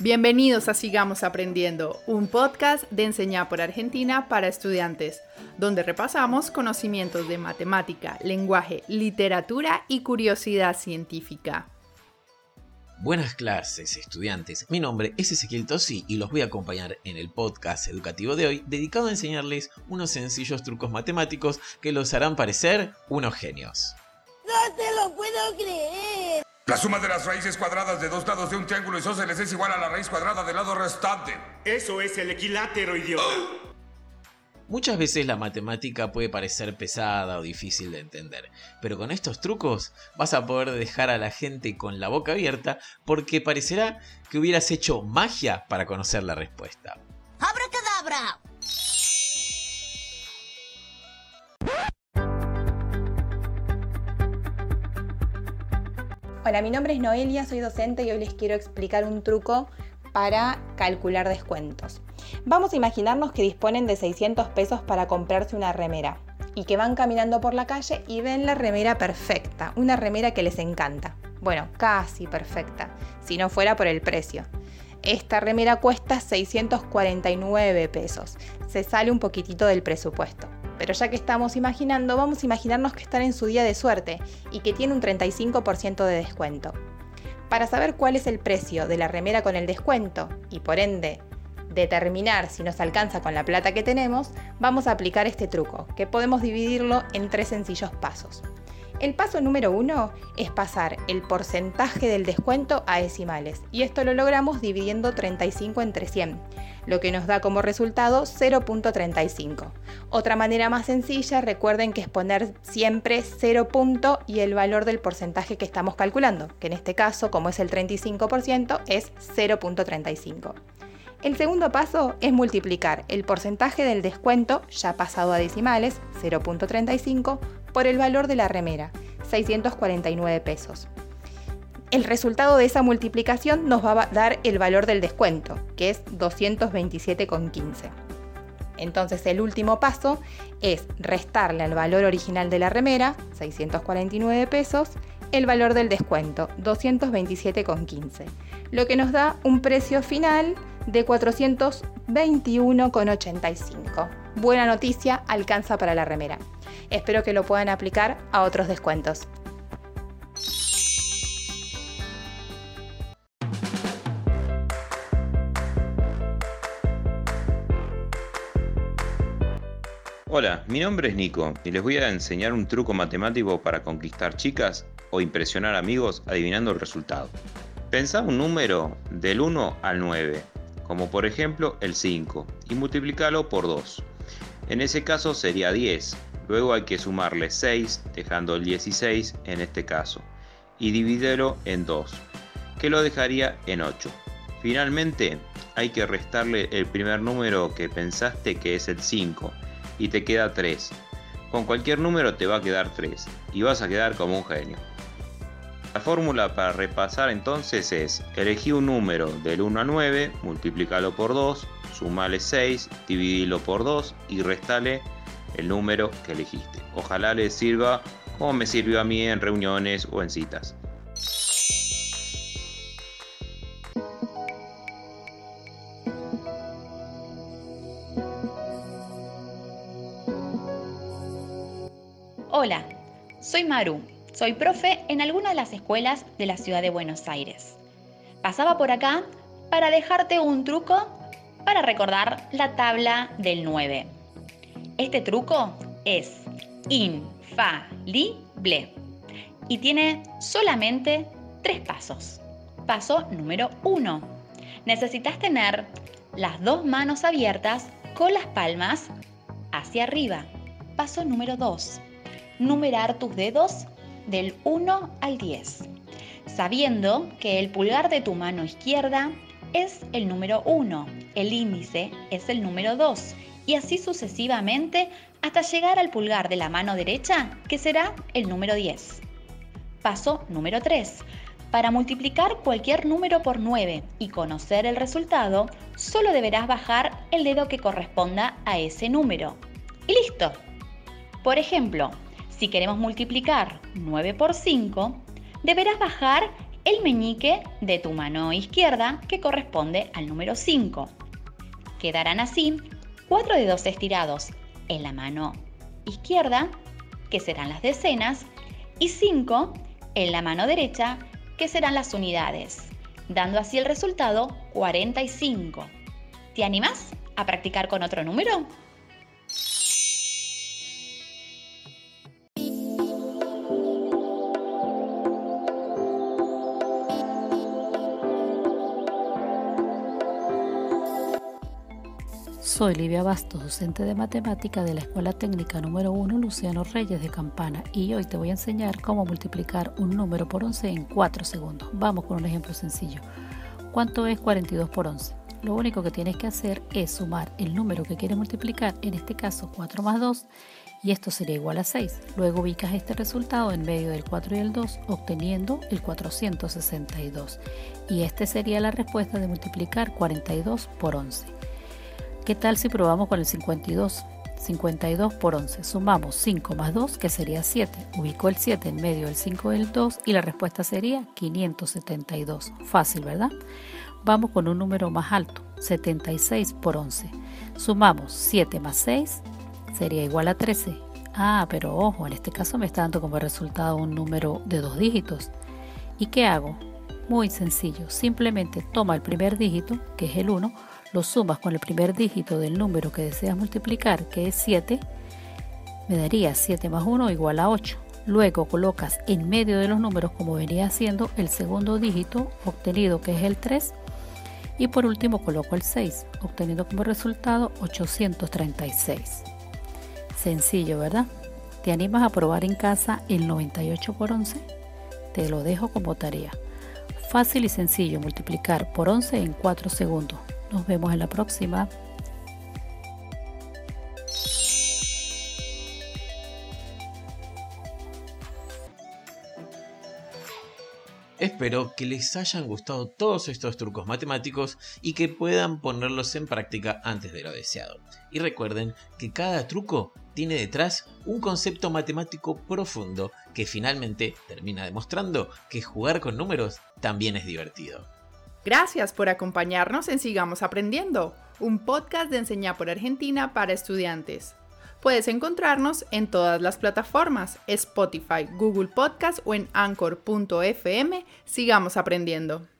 Bienvenidos a Sigamos Aprendiendo, un podcast de Enseñar por Argentina para estudiantes, donde repasamos conocimientos de matemática, lenguaje, literatura y curiosidad científica. Buenas clases, estudiantes. Mi nombre es Ezequiel Tosi y los voy a acompañar en el podcast educativo de hoy dedicado a enseñarles unos sencillos trucos matemáticos que los harán parecer unos genios. ¡No te lo puedo creer! La suma de las raíces cuadradas de dos lados de un triángulo isósceles es igual a la raíz cuadrada del lado restante. Eso es el equilátero, idiota. Muchas veces la matemática puede parecer pesada o difícil de entender, pero con estos trucos vas a poder dejar a la gente con la boca abierta porque parecerá que hubieras hecho magia para conocer la respuesta. ¡Abracadabra! Hola, mi nombre es Noelia, soy docente y hoy les quiero explicar un truco para calcular descuentos. Vamos a imaginarnos que disponen de 600 pesos para comprarse una remera y que van caminando por la calle y ven la remera perfecta, una remera que les encanta. Bueno, casi perfecta, si no fuera por el precio. Esta remera cuesta 649 pesos, se sale un poquitito del presupuesto. Pero ya que estamos imaginando, vamos a imaginarnos que están en su día de suerte y que tiene un 35% de descuento. Para saber cuál es el precio de la remera con el descuento y por ende determinar si nos alcanza con la plata que tenemos, vamos a aplicar este truco, que podemos dividirlo en tres sencillos pasos. El paso número uno es pasar el porcentaje del descuento a decimales y esto lo logramos dividiendo 35 entre 100, lo que nos da como resultado 0.35. Otra manera más sencilla, recuerden que es poner siempre 0. y el valor del porcentaje que estamos calculando, que en este caso, como es el 35%, es 0.35. El segundo paso es multiplicar el porcentaje del descuento, ya pasado a decimales, 0.35, por el valor de la remera, 649 pesos. El resultado de esa multiplicación nos va a dar el valor del descuento, que es 227,15. Entonces el último paso es restarle al valor original de la remera, 649 pesos, el valor del descuento, 227,15, lo que nos da un precio final de 421,85. Buena noticia, alcanza para la remera. Espero que lo puedan aplicar a otros descuentos. Hola, mi nombre es Nico y les voy a enseñar un truco matemático para conquistar chicas o impresionar amigos adivinando el resultado. Pensá un número del 1 al 9, como por ejemplo el 5, y multiplícalo por 2. En ese caso sería 10, Luego hay que sumarle 6, dejando el 16 en este caso, y dividirlo en 2, que lo dejaría en 8. Finalmente, hay que restarle el primer número que pensaste que es el 5, y te queda 3. Con cualquier número te va a quedar 3, y vas a quedar como un genio. La fórmula para repasar entonces es, elegí un número del 1 a 9, multiplícalo por 2, sumale 6, dividilo por 2 y restale el número que elegiste. Ojalá les sirva como me sirvió a mí en reuniones o en citas. Hola, soy Maru, soy profe en alguna de las escuelas de la ciudad de Buenos Aires. Pasaba por acá para dejarte un truco para recordar la tabla del 9. Este truco es infalible y tiene solamente tres pasos. Paso número uno. Necesitas tener las dos manos abiertas con las palmas hacia arriba. Paso número 2. Numerar tus dedos del 1 al 10, sabiendo que el pulgar de tu mano izquierda es el número 1, el índice es el número 2 y así sucesivamente hasta llegar al pulgar de la mano derecha, que será el número 10. Paso número 3. Para multiplicar cualquier número por 9 y conocer el resultado, solo deberás bajar el dedo que corresponda a ese número. Y listo. Por ejemplo, si queremos multiplicar 9 por 5, deberás bajar el meñique de tu mano izquierda que corresponde al número 5. Quedarán así cuatro dedos estirados en la mano izquierda, que serán las decenas, y 5 en la mano derecha, que serán las unidades, dando así el resultado 45. ¿Te animas a practicar con otro número? Soy Livia Bastos, docente de matemática de la Escuela Técnica número 1 Luciano Reyes de Campana y hoy te voy a enseñar cómo multiplicar un número por 11 en 4 segundos. Vamos con un ejemplo sencillo. ¿Cuánto es 42 por 11? Lo único que tienes que hacer es sumar el número que quieres multiplicar, en este caso 4 más 2, y esto sería igual a 6. Luego ubicas este resultado en medio del 4 y el 2, obteniendo el 462. Y este sería la respuesta de multiplicar 42 por 11. ¿Qué tal si probamos con el 52? 52 por 11. Sumamos 5 más 2, que sería 7. Ubico el 7 en medio del 5 y el 2 y la respuesta sería 572. Fácil, ¿verdad? Vamos con un número más alto, 76 por 11. Sumamos 7 más 6, sería igual a 13. Ah, pero ojo, en este caso me está dando como resultado un número de dos dígitos. ¿Y qué hago? Muy sencillo, simplemente toma el primer dígito, que es el 1, lo sumas con el primer dígito del número que deseas multiplicar, que es 7, me daría 7 más 1 igual a 8. Luego colocas en medio de los números, como venía haciendo, el segundo dígito obtenido, que es el 3. Y por último coloco el 6, obteniendo como resultado 836. Sencillo, ¿verdad? ¿Te animas a probar en casa el 98 por 11? Te lo dejo como tarea. Fácil y sencillo multiplicar por 11 en 4 segundos. Nos vemos en la próxima. Espero que les hayan gustado todos estos trucos matemáticos y que puedan ponerlos en práctica antes de lo deseado. Y recuerden que cada truco tiene detrás un concepto matemático profundo que finalmente termina demostrando que jugar con números también es divertido. Gracias por acompañarnos en Sigamos Aprendiendo, un podcast de Enseñar por Argentina para estudiantes. Puedes encontrarnos en todas las plataformas, Spotify, Google Podcast o en anchor.fm. Sigamos aprendiendo.